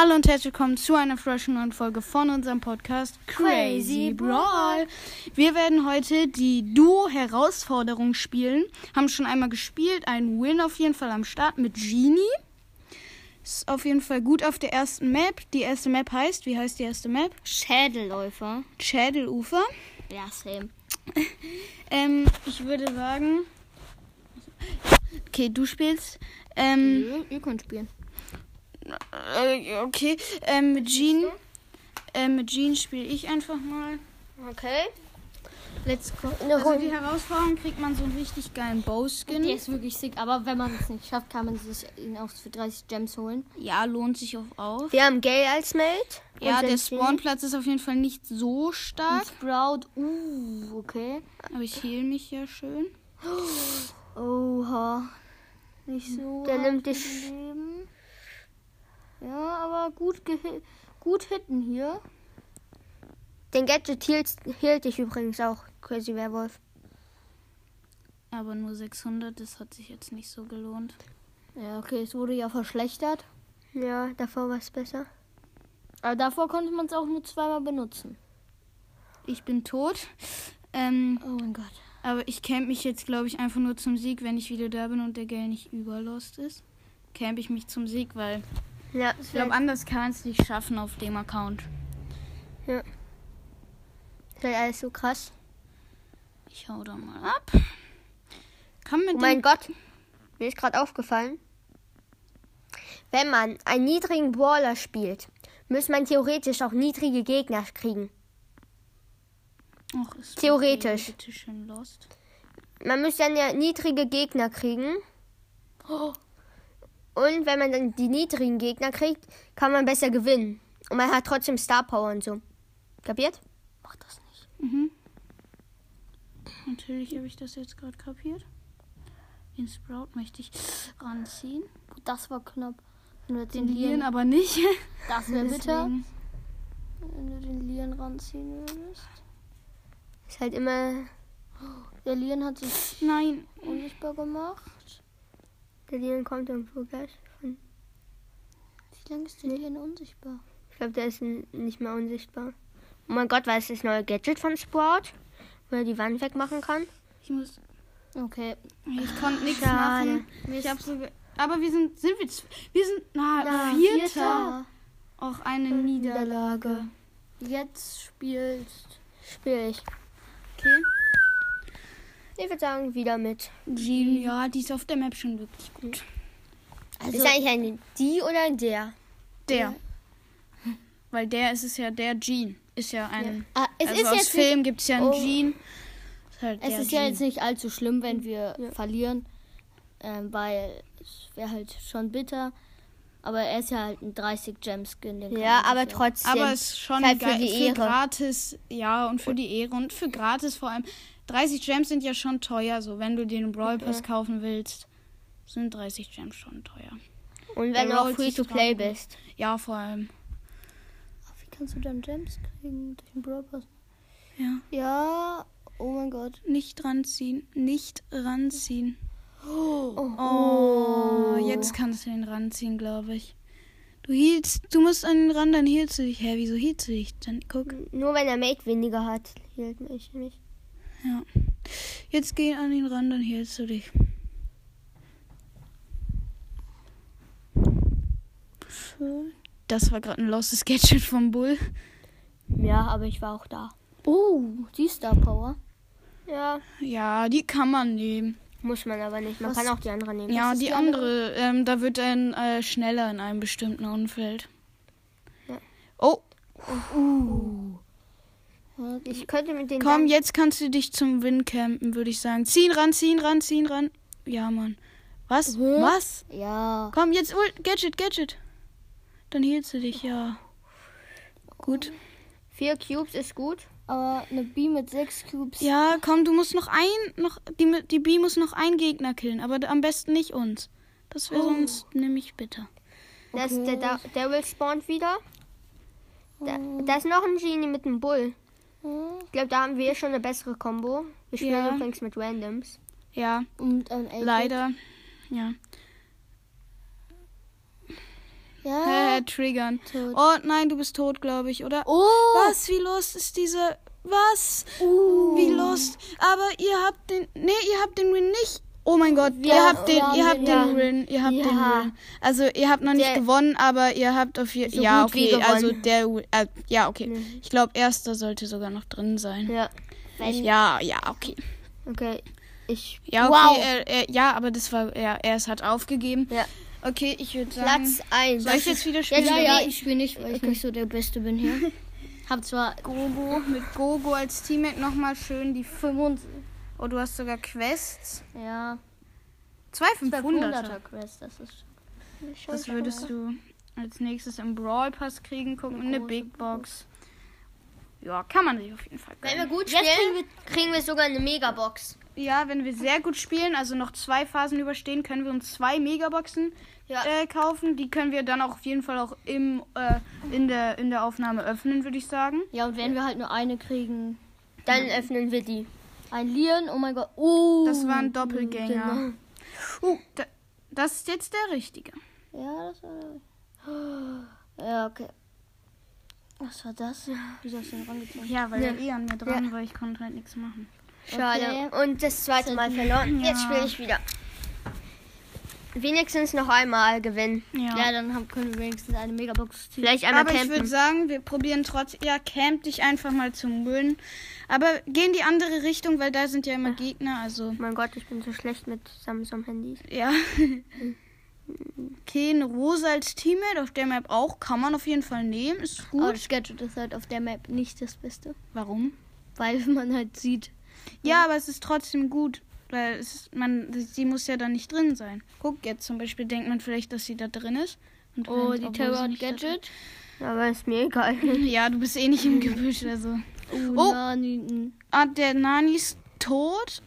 Hallo und herzlich willkommen zu einer frischen neuen Folge von unserem Podcast Crazy Brawl. Wir werden heute die Duo-Herausforderung spielen. Haben schon einmal gespielt, ein Win auf jeden Fall am Start mit Genie. Ist auf jeden Fall gut auf der ersten Map. Die erste Map heißt, wie heißt die erste Map? Schädelläufer. Schädelufer. Ja, same. Ähm, ich würde sagen. Okay, du spielst. Ähm, Ihr, ihr könnt spielen. äh, okay, ähm, mit Jean. Ähm, mit Jean spiele ich einfach mal. Okay. Let's go. Also Runde. die Herausforderung kriegt man so einen richtig geilen Bow-Skin. Der ist wirklich sick, aber wenn man es nicht schafft, kann man sich ihn auch für 30 Gems holen. Ja, lohnt sich auch auf. Wir haben Gale als Mate. Ja, Und der Spawnplatz ist auf jeden Fall nicht so Und stark. Sprout, uh, okay. Aber ich heal mich ja schön. Oha. Nicht so. Der hart nimmt dich- Leben. Ja, aber gut, gehi- gut hitten hier. Den Gadget hielt, hielt ich übrigens auch, Crazy Werwolf. Aber nur 600, das hat sich jetzt nicht so gelohnt. Ja, okay, es wurde ja verschlechtert. Ja, davor war es besser. Aber davor konnte man es auch nur zweimal benutzen. Ich bin tot. Ähm, Oh mein Gott. aber ich camp mich jetzt, glaube ich, einfach nur zum Sieg, wenn ich wieder da bin und der Gale nicht überlost ist. Camp ich mich zum Sieg, weil Ja, ich glaube, anders kann es nicht schaffen auf dem Account. ist halt alles so krass. Ich hau da mal ab. Komm mit Oh mein Gott, mir ist gerade aufgefallen. Wenn man einen niedrigen Brawler spielt, muss man theoretisch auch niedrige Gegner kriegen. Ist Theoretisch. schön lost. Man muss dann ja niedrige Gegner kriegen. Und wenn man dann die niedrigen Gegner kriegt, kann man besser gewinnen. Und man hat trotzdem Star Power und so. Kapiert? Mach das nicht. Mhm. Natürlich habe ich das jetzt gerade kapiert. Den Sprout möchte ich ranziehen. Das war knapp. Wenn du jetzt Den den Lieren Lieren, aber nicht. das wäre bitter. Wenn du den Lieren ranziehen würdest. Ist halt immer. Der Lieren hat sich Nein. unsichtbar gemacht. Der Leon kommt irgendwo gleich. Von, Wie lange ist der Lieren unsichtbar? ich glaube, der ist nicht mehr unsichtbar. Oh mein Gott, was ist das neue Gadget von Sprout? Er die Wand wegmachen kann? Ich muss. Okay. Ich konnte nichts machen. Ich habe so. Aber wir sind. Sind wir. Wir sind. Na, Na, Vierter. Auch eine Niederlage. Jetzt spielst. Spiel ich. Okay. Ich würde sagen, wieder mit. Jean, ja, die ist auf der Map schon wirklich gut. Also, ist eigentlich ein die oder ein der? Der. Weil der ist es ja der Jean. Ist ja ein. ah, es also ist aus jetzt Film gibt es ja einen Oh. Jean. Ist halt Es ist ja Jean. jetzt nicht allzu schlimm, wenn wir Ja. verlieren, ähm, weil es wäre halt schon bitter. Aber er ist ja halt ein 30 Gem Skin. den Ja, aber sich trotzdem. Aber es ist schon Halt für die für Ehre. gratis, ja, und für die Ehre und für gratis vor allem. 30 Gems sind ja schon teuer, so wenn du einen Brawl Pass kaufen willst, sind 30 Gems schon teuer. Und wenn du auch free to play dran. bist. Ja, vor allem. Kannst du dann Gems kriegen durch den Brawl Pass? Ja. Ja, oh mein Gott. Nicht ranziehen, nicht ranziehen. Oh. Oh, jetzt kannst du den ranziehen, glaube ich. Du hielst, du musst an den ran, dann hielst du dich. Hä, wieso hielst du dich? Dann guck. Nur wenn der Mate weniger hat, hielt mich nicht. Ja. Jetzt geh an den ran, dann hielst du dich. Das war gerade ein lostes Gadget vom Bull. Ja, aber ich war auch da. Oh, die Star Power. Ja, Ja, die kann man nehmen. muss man aber nicht. Man Was- kann auch die andere nehmen. Ja, die die andere, ähm, da wird dann äh, schneller in einem bestimmten Umfeld. Ja. Oh, Ja, Ich könnte mit den komm, jetzt kannst du dich zum Win campen, würde ich sagen. Ziehen ran, ziehen ran, ziehen ran. Ja, Mann. Was? Hä? Was? ja. Komm, jetzt ul Gadget, Gadget. Dann hielst du dich, ja. Gut. vier Cubes ist gut. Aber eine B mit sechs Cubes. Ja, komm, du musst noch ein, noch die, die B muss noch einen Gegner killen, aber am besten nicht uns. Das wäre Oh. sonst nämlich bitter. Das, Okay. der, der Will spawnt wieder. Da, da ist noch ein Genie mit einem Bull. Ich glaube, da haben wir schon eine bessere Combo. Wir spielen Ja. übrigens mit Randoms. Ja, Und ein 8-Bit. leider. Ja. Ja. Äh, triggern. Tot. Oh nein, du bist tot, glaube ich, oder? Oh! Was? Wie lost ist diese. Was? Wie lost? Aber ihr habt den. Nee, ihr habt den Win nicht. Oh mein Gott, Wir ihr habt den, ihr den, habt ja. den Win, ihr habt den Ja. Win. Also ihr habt noch nicht Der- gewonnen, aber ihr habt auf jeden So Ja, okay, also der äh, ja, okay. Nee. Ich glaube, erster sollte sogar noch drin sein. Ja. Ja, ja, okay. Okay. Ich. Ja, Wow. okay, er, er, ja, aber das war ja, er es hat aufgegeben. Ja. Okay, ich würde sagen, Platz 1. soll ich jetzt wieder spielen? Ja, ja, ich spiele nicht, weil ich nicht so der Beste bin hier. Hab zwar Gogo mit Gogo als Teammate nochmal schön die 500. Oh, du hast sogar Quests. ja, Zwei 500er. 500er Quest, das ist Das würdest du als nächstes im Brawl Pass kriegen. Gucken, eine große Big Box. Ja, kann man sich auf jeden Fall Wenn wir gönnen. gut Jetzt spielen, kriegen wir sogar eine Megabox. Ja, wenn wir sehr gut spielen, also noch zwei Phasen überstehen, können wir uns zwei Megaboxen Ja. äh, kaufen. Die können wir dann auch auf jeden Fall auch im, äh, in, der, in der Aufnahme öffnen, würde ich sagen. Ja, und wenn wir halt nur eine kriegen, Dann öffnen wir die. ein Leon, oh mein Gott, oh. Das war ein Doppelgänger. Genau. Uh, da, das ist jetzt der richtige. Ja, das war. Ja, okay. Was war das? Wie soll ich den rangezogen? Ja, weil Ja. der eh an mir dran war. Ich konnte halt nichts machen. Schade. Und das zweite Mal verloren. Jetzt Ja. spiele ich wieder. Wenigstens noch einmal gewinnen. Ja. Ja, dann haben, können wir wenigstens eine Megabox ziehen. Vielleicht einmal Aber ich würde campen. sagen, wir probieren trotzdem. Ja, camp dich einfach mal zum Win. Aber geh in die andere Richtung, weil da sind ja immer Gegner. Also, mein Gott, ich bin so schlecht mit Samsung-Handys. ja. Okay, eine Rosa als Teammate auf der Map auch. Kann man auf jeden Fall nehmen. Ist Aber gut. das Gadget ist halt auf der Map nicht das Beste. Warum? Weil man halt sieht. Ja, aber es ist trotzdem gut. Weil es ist, man, sie muss ja da nicht drin sein. Guck, jetzt zum Beispiel denkt man vielleicht, dass sie da drin ist. Und Oh, die Terror da Gadget. Aber ist mir egal. Ja, du bist eh nicht im Gebüsch, also. Oh, Oh. Nani. Ah, der Nani ist tot.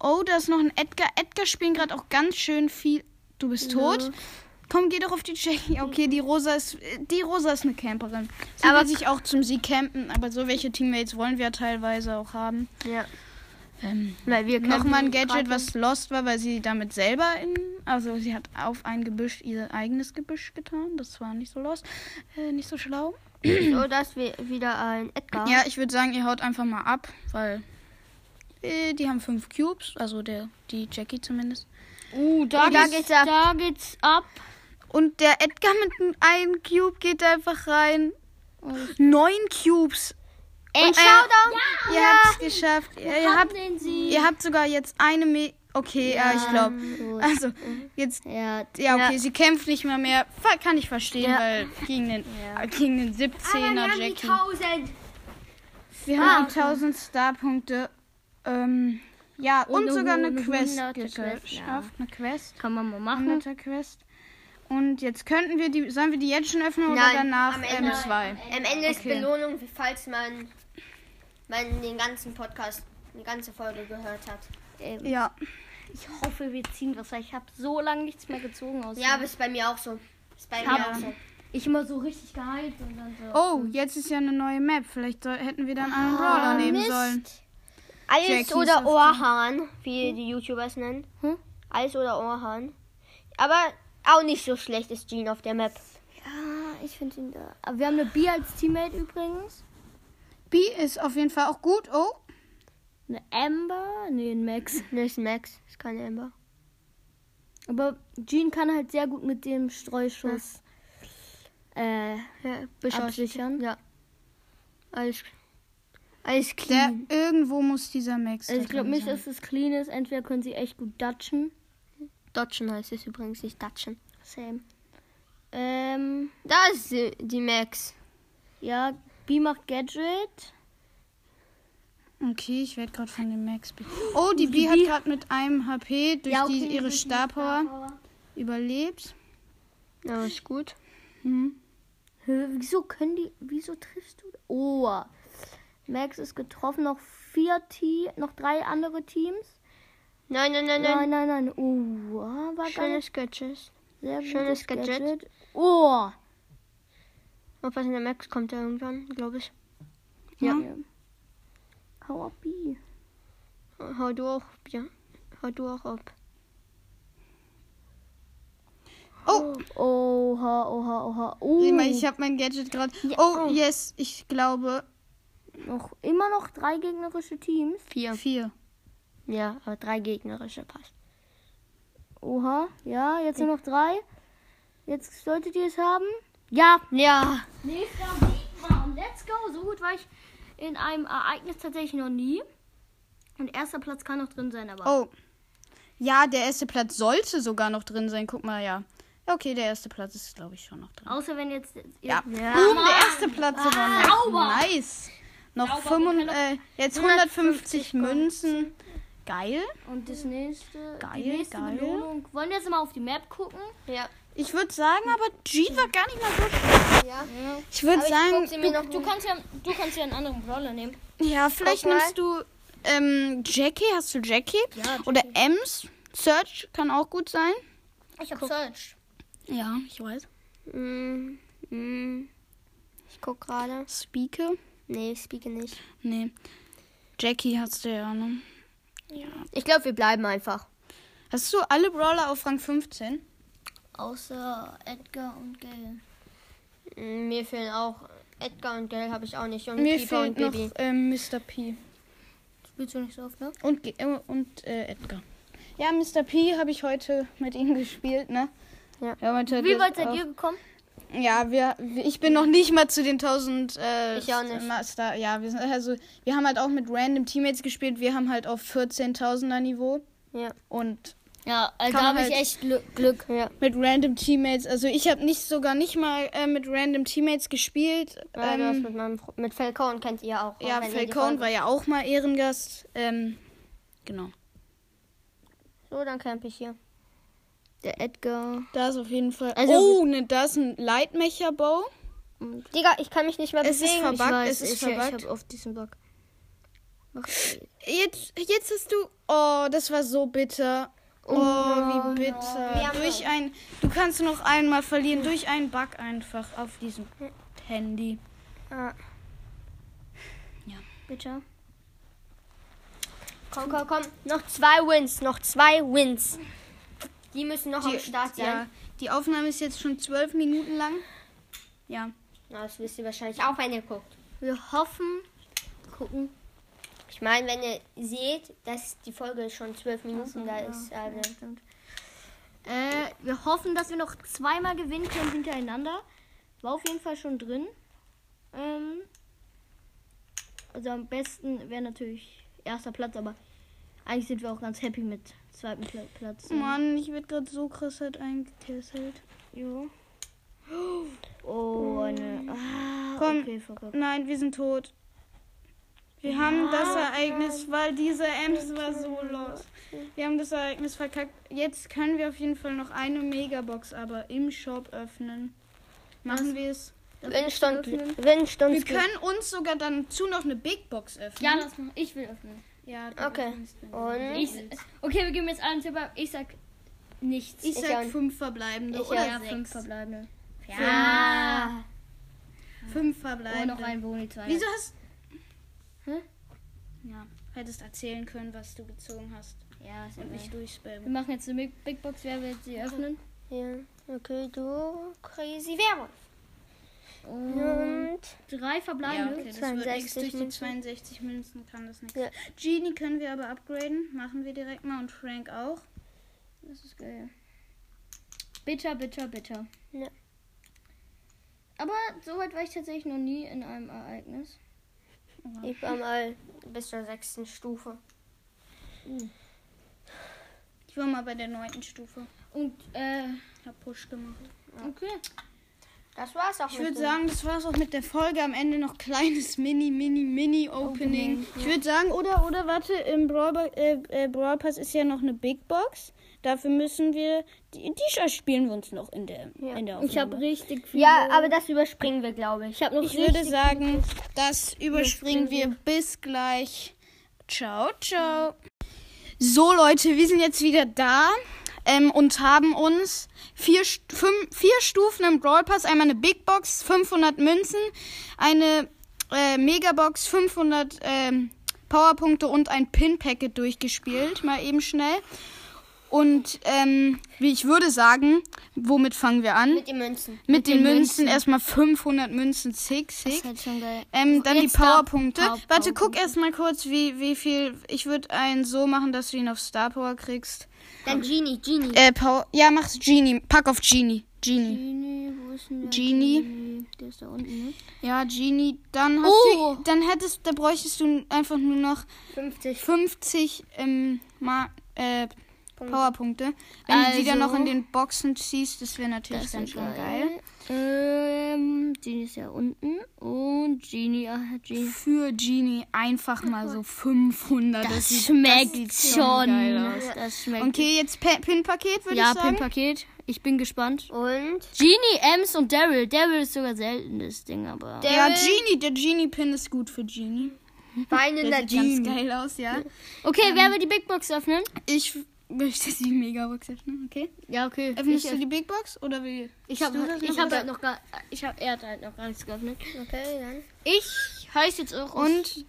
Oh, da ist noch ein Edgar. Edgar spielen gerade auch ganz schön viel. Du bist tot. Komm, geh doch auf die Jackie. Okay, die Rosa ist die Rosa ist eine Camperin. Sie Aber- will sich auch zum Sieg campen, aber so welche Teammates wollen wir teilweise auch haben. Ja. Ähm, Weil wir Nochmal ein Gadget, was lost war, weil sie damit selber in. Also sie hat auf ein Gebüsch ihr eigenes Gebüsch getan. Das war nicht so lost. Äh, nicht so schlau. So, dass wir wieder ein Edgar. Ja, ich würde sagen, ihr haut einfach mal ab, weil äh, die haben fünf Cubes, also der die Jackie zumindest. Uh, da, Da geht's, ab. Da geht's ab. Und der Edgar mit einem Cube geht einfach rein. Und Neun Cubes. Ey, Und, äh, Showdown! Ihr habt es geschafft. Ihr, ihr, habt, ihr habt sogar jetzt eine Me Okay, ja, ich glaube. Also, jetzt. Ja, Ja, okay, Ja. sie kämpft nicht mehr mehr. Kann ich verstehen, Ja. weil gegen den, äh, gegen den 17er Jackie. 1000. Wir haben die 1000 Starpunkte. Ähm, ja, und, Und sogar eine Quest hunderte geschafft. Ja. Eine Quest. kann man mal machen. 100er Quest. Und jetzt könnten wir die. Sollen wir die jetzt schon öffnen oder Nein, danach am Ende. M2? Am Ende ist Okay. Belohnung, falls man, man den ganzen Podcast, die ganze Folge gehört hat. Ähm, Ja. Ich hoffe, wir ziehen was, weil ich habe so lange nichts mehr gezogen aus. Ja, aber ist bei mir auch so. Ist bei mir Ja. auch so. ich immer so richtig gehypt und dann so. Oh, jetzt ist ja eine neue Map. Vielleicht soll, hätten wir dann einen Brawler nehmen Mist. sollen. Eis oder. Ohrhahn, wie die YouTubers nennen. Hm? Eis oder Ohrhahn. Aber auch nicht so schlecht ist Jean auf der Map. Ja, ich finde ihn da. Aber wir haben eine B als Teammate übrigens. B ist auf jeden Fall auch gut. Oh, Eine Amber. Nee, ein Max. Ne, ist Max, ist keine Ember. Aber Jean kann halt sehr gut mit dem Streuschuss äh, Ja, absichern. Ja. Alles, alles der clean. irgendwo muss dieser Max. Also ich glaube nicht, dass es clean ist. Entweder können sie echt gut dutchen. Dodgen heißt es übrigens nicht Dutchen. Same. Ähm, Da ist die, die Max. ja, B macht Gadget. Okay, ich werde gerade von dem Max. be- Oh, die B Die hat B- gerade mit einem HP durch Ja, okay, die, ihre Star Power überlebt. Ja, ist gut. Hm. Wieso können die. Wieso triffst du? Oh. Max ist getroffen. Noch vier Teams. Noch drei andere Teams. Nein, nein, nein, Nein, nein. nein, nein. Oh, war Schönes Gadget. sehr schönes gutes Gadget. Oh. Aufpassen, der Max kommt ja irgendwann, glaube ich. Ja. Ja. Hau ab, B. Hau du auch, ja. Hau du auch ab. Oh, Oha, oha, oha. Uh, ich, mein, ich habe mein Gadget gerade. Oh, yes, ich glaube noch, immer noch drei gegnerische Teams. Vier. vier. Ja, aber drei gegnerische passt. Oha, ja, jetzt nur noch drei. Jetzt solltet ihr es haben. Ja, Ja. Nächster Siegmann, let's go. So gut war ich in einem Ereignis tatsächlich noch nie. Und erster Platz kann noch drin sein, aber. Oh. Ja, der erste Platz sollte sogar noch drin sein. Guck mal, ja. Ja, Okay, der erste Platz ist, glaube ich, schon noch drin. Außer wenn jetzt. Ja. ja Boom, der erste Platz sogar noch. sauber. Nice. Noch fünfund- äh, jetzt 150 Münzen. Geil. Und das nächste. Geil, die nächste geil. Belohnung. Wollen wir jetzt mal auf die Map gucken? Ja. Ich würde sagen, aber G war gar nicht mal so schlecht. Ja. Ich würde ich sagen, mir noch Du kannst ja, du kannst ja einen anderen Brawler nehmen. ja, vielleicht nimmst du ähm, Jackie. Hast du Jackie? Ja, Oder Ems. Search kann auch gut sein. Ich hab Search. Ja, ich weiß. Mm, mm. Ich guck gerade. Speaker. Nee, ich speake nicht. Nee. Jackie hast du ja, ne? Ich glaube, wir bleiben einfach. Hast du alle Brawler auf Rang 15? Außer Edgar und Gale. Mm, Mir fehlen auch Edgar und Gale habe ich auch nicht. Und Mir fehlt und noch Bibi. ähm, Mr. P. Spielst du nicht so oft, ne? Und, äh, und äh, Edgar. Ja, Mr. P habe ich heute mit ihm gespielt, ne? Ja. Heute Wie weit seid ihr gekommen? Ja, wir, ich bin noch nicht mal zu den 1000 äh, Ich auch nicht. Master. Ja, wir sind also wir haben halt auch mit random Teammates gespielt. Wir haben halt auf 14.000er Niveau Ja. und Ja, also da habe ich halt- echt Glück. Glück. Ja. mit random Teammates. Also ich habe nicht sogar nicht mal äh, mit random Teammates gespielt. Ja, Ähm, mit, meinem, mit Falcon kennt ihr auch. ja, Falcon war ja auch mal Ehrengast. Ähm, genau. So, dann camp ich hier. Der Edgar. Da ist auf jeden Fall. Also- oh, ne, da ist ein Lightmecher Bow. Digga, ich kann mich nicht mehr Es ist bewegen. verbuggt, ich es weiß, ist ich, ich verbuggt. habe oft diesen Bug. Mach- Jetzt, jetzt hast du. Oh, das war so bitter. Oh, wie bitter. Haben- Durch ein. Du kannst noch einmal verlieren. Durch einen Bug einfach auf diesem Handy. Ah, Bitte. komm, komm, komm. Noch zwei Wins. Noch zwei Wins. Die müssen noch am Start sein. ja, die Aufnahme ist jetzt schon zwölf Minuten lang. Ja. Na, das wisst ihr wahrscheinlich auch, wenn ihr guckt. Wir hoffen. Gucken. Ich meine, wenn ihr seht, dass die Folge schon zwölf Minuten da ist. Also. Äh, wir hoffen, dass wir noch zweimal gewinnen können hintereinander. War auf jeden Fall schon drin. Ähm, also am besten wäre natürlich erster Platz, aber eigentlich sind wir auch ganz happy mit zweiten Pla Platz. Mann, ich werde gerade so krass halt eingekesselt. Jo. Oh, eine. Ah, Komm. okay. Nein, wir sind tot. Wir haben das Ereignis, weil diese Ems war so los. Wir haben das Ereignis verkackt. Jetzt können wir auf jeden Fall noch eine Megabox aber im Shop öffnen. Machen wir es. Windstund, Wir Windstund. können uns sogar dann zu noch eine Big Box öffnen. Ja, das ich will öffnen. Ja, du Okay. Und Ich, okay, wir geben jetzt allen Tipp ab. Ich sag nichts. ich Ich sag auch. fünf verbleibende Ich oder auch. ja, sechs. fünf verbleibende. Ja. Fünf Oh, verbleibende. noch ein Boni, zwei. Wieso hast Hä? Ja, hättest erzählen können, was du gezogen hast Ja, ist und nicht Wir durchspammen. machen jetzt eine Big, Big Box. Wer wird sie öffnen? Ja, okay, du crazy Werwolf. Und drei Ja, verbleibende. okay, das wird 62 nichts. Durch die Münzen. 62 Münzen kann das nichts. Ja. Genie können wir aber upgraden. Machen wir direkt mal und Frank auch. Das ist geil. Bitter, bitter, bitter. Ja. Aber so weit war ich tatsächlich noch nie in einem Ereignis. ich war mal bis zur sechsten Stufe. Ich war mal bei der neunten Stufe. Und, äh, Hab Push gemacht. okay. Das war's auch Ich mit würde sagen, das war's auch mit der Folge. Am Ende noch kleines Mini, Mini, Mini Opening. Opening, Ich würde sagen, oder, oder warte, im Brawl, äh, äh, Brawl Pass ist ja noch eine Big Box. Dafür müssen wir, die, die spielen wir uns noch in der, Ja. in der Ich habe Aufnahme. richtig viel. Ja, aber das überspringen wir, glaube ich. Ich habe noch Ich würde sagen, das überspringen wir bis gleich. Ciao, ciao. So, Leute, wir sind jetzt wieder da ähm, und haben uns vier, fünf, vier Stufen im Brawl Pass. Einmal eine Big Box, 500 Münzen, eine äh, Megabox, 500 ähm, Powerpunkte und ein Pin-Packet durchgespielt. Mal eben schnell. Und ähm, wie ich würde sagen, womit fangen wir an? Mit den Münzen. Mit, den, den Münzen. Münzen. erstmal 500 Münzen, sick, sick. halt schon geil. Ähm, dann die Jetzt da- Powerpunkte. Power- Warte, guck Powerpunkte. erst mal kurz, wie, wie viel. Ich würde einen so machen, dass du ihn auf Star Power kriegst. Dann Genie, Genie. Äh, Power. Ja, mach's Genie. Pack auf Genie. Genie. Genie, wo ist denn der Genie. Der ist da unten, ne? Ja, Genie. Dann hast Oh. du. Dann hättest, da bräuchtest du einfach nur noch 50. 50 ähm, Ma äh, Powerpunkte. Wenn du die dann Also- noch in den Boxen ziehst, das wäre natürlich dann schon geil. Ähm, Genie ist ja unten. Und Genie, ah, Genie. Für Genie einfach mal so 500. Das, sieht- schmeckt sieht schon. geil aus. Das schmeckt. Okay, jetzt Pa- Pin-Paket würde ja, ich sagen. Pin-Paket. Ich bin gespannt. Und Genie, Ems und Daryl. Daryl ist sogar selten das Ding, aber. Der- ja. Genie, der Genie-Pin ist gut für Genie. weinender Der sieht ganz Genie. geil aus, ja. Okay, wer will die Big Box öffnen? Ich möchte die Megabox öffnen, okay? Ja, okay. Öffnest ich du die Big Box oder wie? ich habe ich noch, hab oder? halt noch gar ich hab er hat halt noch gar nichts geöffnet. Okay, dann. Ich heiße jetzt auch Und,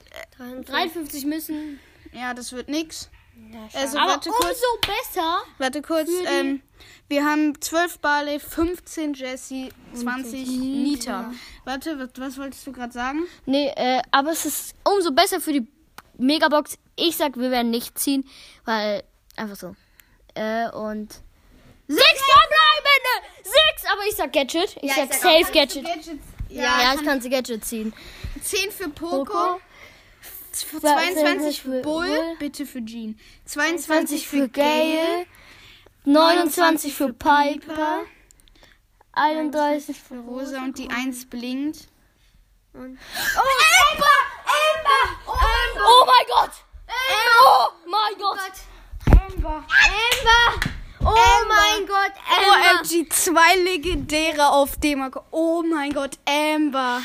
53 müssen. ja, das wird nix. Ja, Also, Aber warte kurz. umso besser. Warte kurz. Ähm, wir haben 12 Barley, 15 Jesse, 20 Nita. Warte, was, was wolltest du gerade sagen? Nee, äh, aber es ist umso besser für die Megabox. Ich sag, wir werden nicht ziehen, weil einfach so. Äh, und sechs verbleibende! Sechs! Aber ich sag Gadget. Ich Ja, sag ich sag safe Gadget. Ja, Ja, ich kann sie Gadget ziehen. 10 für Poco. Poco. 22 für Bull, Bull. bitte für Jean. 22 für für Gale. Gale. 29 für Piper. 31 für Für Rosa und die 1 blinkt. Und Oh, Amber! Amber! Oh mein Gott! Oh mein Gott! Amber. Amber! Oh mein Gott, Amber! OMG, zwei legendäre auf dem. Oh mein Gott, Amber.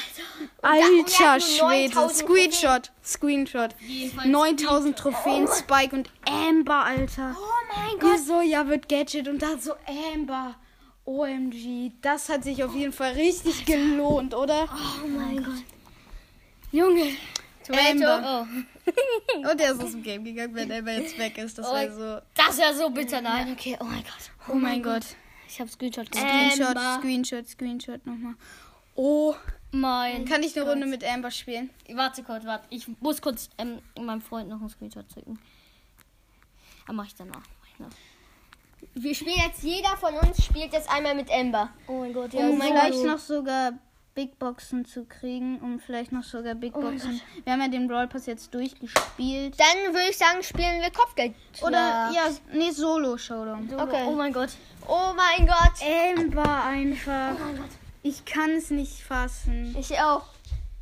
und er Alter Schwede. 9000 Screenshot. Screenshot. 9000 Trophäen, Spike und Amber, Alter. Oh mein Gott. Wieso? Ja, wird Gadget und dann so Amber. OMG, das hat sich auf jeden Fall richtig gelohnt, oder? Oh mein Gott. Junge! Amber. Oh. Und er ist aus dem Game gegangen, wenn Amber jetzt weg ist. Das wäre so. Das wäre so bitter. Nein, okay. Oh mein Gott. Oh mein Gott. Ich habe Screenshot gesehen. Screenshot. Screenshot, Screenshot nochmal. Oh, Mein. kann ich eine Runde mit Amber spielen? Warte kurz, warte. Ich muss kurz ähm, meinem Freund noch einen Screenshot schicken. Aber mach ich danach. Wir spielen jetzt, jeder von uns spielt jetzt einmal mit Amber. Oh mein Gott, um mein vielleicht Gott. noch sogar Big Boxen zu kriegen, um vielleicht noch sogar Big Boxen. Wir haben ja den Brawl Pass jetzt durchgespielt. Dann würde ich sagen, spielen wir Kopfgeld. Oder ja, nee, Solo Showdown. Okay. Oh mein Gott. Oh mein Gott. Amber einfach. Ich kann es nicht fassen. Ich auch.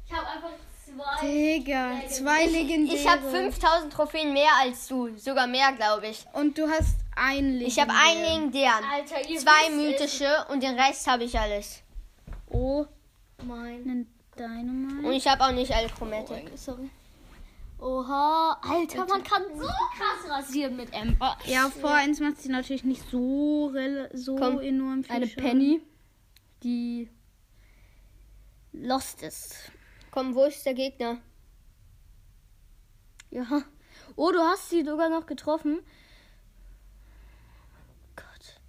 Ich habe einfach zwei. Digga, zwei legendäre. Ich habe 5000 Trophäen mehr als du. Sogar mehr, glaube ich. Und du hast ein legendär. Ich habe einen legendären. Alter, ihr Zwei wisst mythische und den Rest habe ich alles. Oh. Mein. einen Dynamite. Und ich habe auch nicht alle Chromatic. Sorry. Oha, Alter, man kann so krass rasieren mit Amber. Ja, auf Power 1 macht sie natürlich nicht so, rel- so Komm, enorm viel Eine Schaden. Penny, die lost ist. Komm, wo ist der Gegner? Ja. Oh, du hast sie sogar noch getroffen. Gott.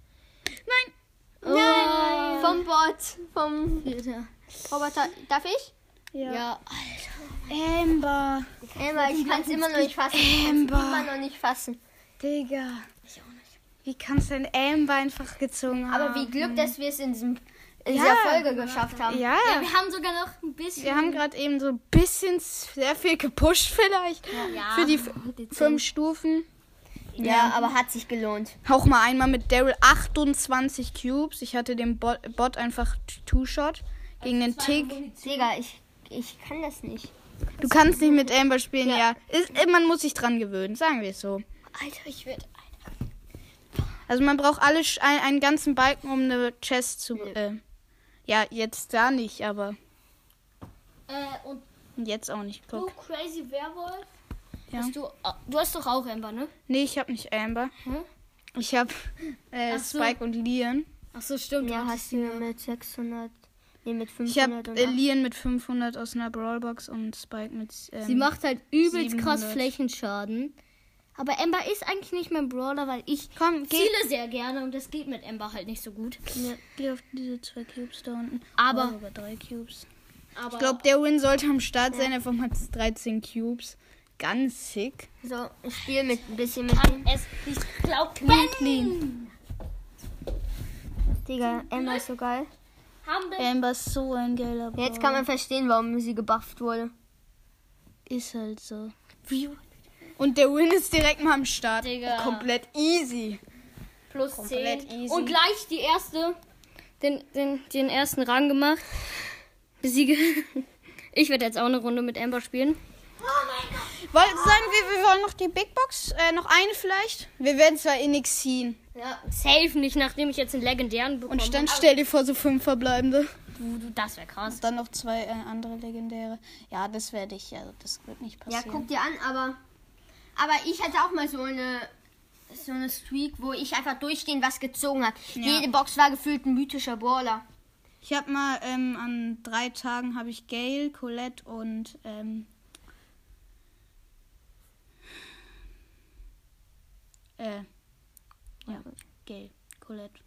Nein! Oh. Vom Bot. Vom Vierter. Roboter. Darf ich? Ja. Ja. Amber. Emma, ich kann es immer noch nicht fassen. Ich Amber. immer noch nicht fassen. Digga. Wie kannst du denn Amber einfach gezogen haben? Aber wie Glück, dass wir es in, diesem, in Ja. dieser Folge geschafft haben. Ja. Ja, wir haben sogar noch ein bisschen. Wir haben gerade eben so ein bisschen sehr viel gepusht vielleicht. Ja. Für die Die fünf Stufen. Ja, aber hat sich gelohnt. Hauch mal einmal mit Daryl 28 Cubes. Ich hatte den Bot, Bot einfach Two-Shot gegen den Tick. Digga, ich, ich kann das nicht. Du kannst nicht mit Amber spielen, ja. Ist, man muss sich dran gewöhnen, sagen wir es so. Alter, ich werde. Also man braucht alle ein, einen ganzen Balken, um eine Chest zu. Äh, ja, jetzt da nicht, aber Äh, und jetzt auch nicht. du, Guck. Crazy Werwolf? Ja. Hast du, ah, du hast doch auch Amber, ne? Nee, ich hab nicht Amber. Hä? Ich hab äh, so. Spike und Leon. Ach so, stimmt. Ja, du hast du mir mit 600. Nee, mit 500 Ich habe. Lian mit 500 aus einer Brawlbox und Spike mit. Ähm, Sie macht halt übelst krass 700. Flächenschaden. Aber Ember ist eigentlich nicht mein Brawler, weil ich Komm, ziele sehr gerne und das geht mit Ember halt nicht so gut. ja, geh auf diese zwei Cubes da unten. Aber- Oh, sogar drei Cubes. Aber Ich glaube, der Win sollte am Start sein. Einfach mal 13 Cubes. Ganz sick. So, ich spiele mit ein bisschen mit ihm. es nicht glauben. Clean. Digga, Emma ist so geil. Amber ist so ein geiler Brawler. Jetzt kann man verstehen, warum sie gebufft wurde. Ist halt so. Und der Win ist direkt mal am Start. Digga. Komplett easy. plus komplett 10. easy. Und gleich die erste, den, den, den ersten Rang gemacht. Besiege. Ich werde jetzt auch eine Runde mit Amber spielen. Wollt, sagen wir, wir wollen noch die Big Box? Äh, noch eine vielleicht? Wir werden zwar eh nix ziehen. Ja, safe nicht, nachdem ich jetzt einen legendären bekommen Und dann stell dir vor, so fünf verbleibende. Du, du, das wäre krass. Dann noch zwei äh, andere legendäre. Ja, das werde ich. Also, das wird nicht Ja, passieren. guck dir an, aber. Aber ich hatte auch mal so eine. So eine Streak, wo ich einfach durchgehend was gezogen habe. Ja. Jede Box war gefühlt ein mythischer Brawler. Ich habe mal ähm, an drei Tagen habe ich Gail, Colette und ähm, äh, ja, Gail, Colette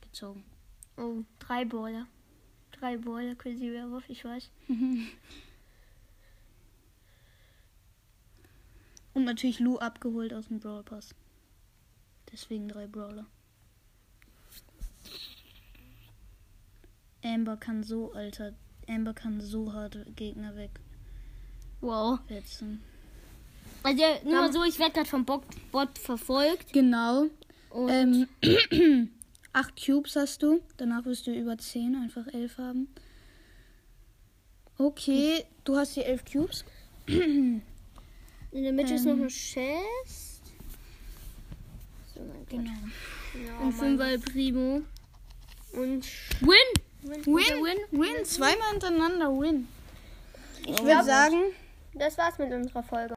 gezogen. Oh, drei Brawler. Drei Brawler, Crazy Werewolf, ich weiß. Und natürlich Lou abgeholt aus dem Brawl Pass. Deswegen drei Brawler. Amber kann so, Alter. Amber kann so hart Gegner Wow. wegwetzen. Also, nur mal so, ich werde gerade vom Bot, Bot verfolgt. Genau. Und Ähm, acht Cubes hast du. Danach wirst du über 10, einfach elf haben. Okay, du hast hier elf Cubes. in der Mitte ist noch ähm, eine Chest. So, mein. Genau. Ja, Und Fünfer Primo. Und Win! Win, Win. win, zweimal hintereinander win. Ich würde sagen, das war's mit unserer Folge.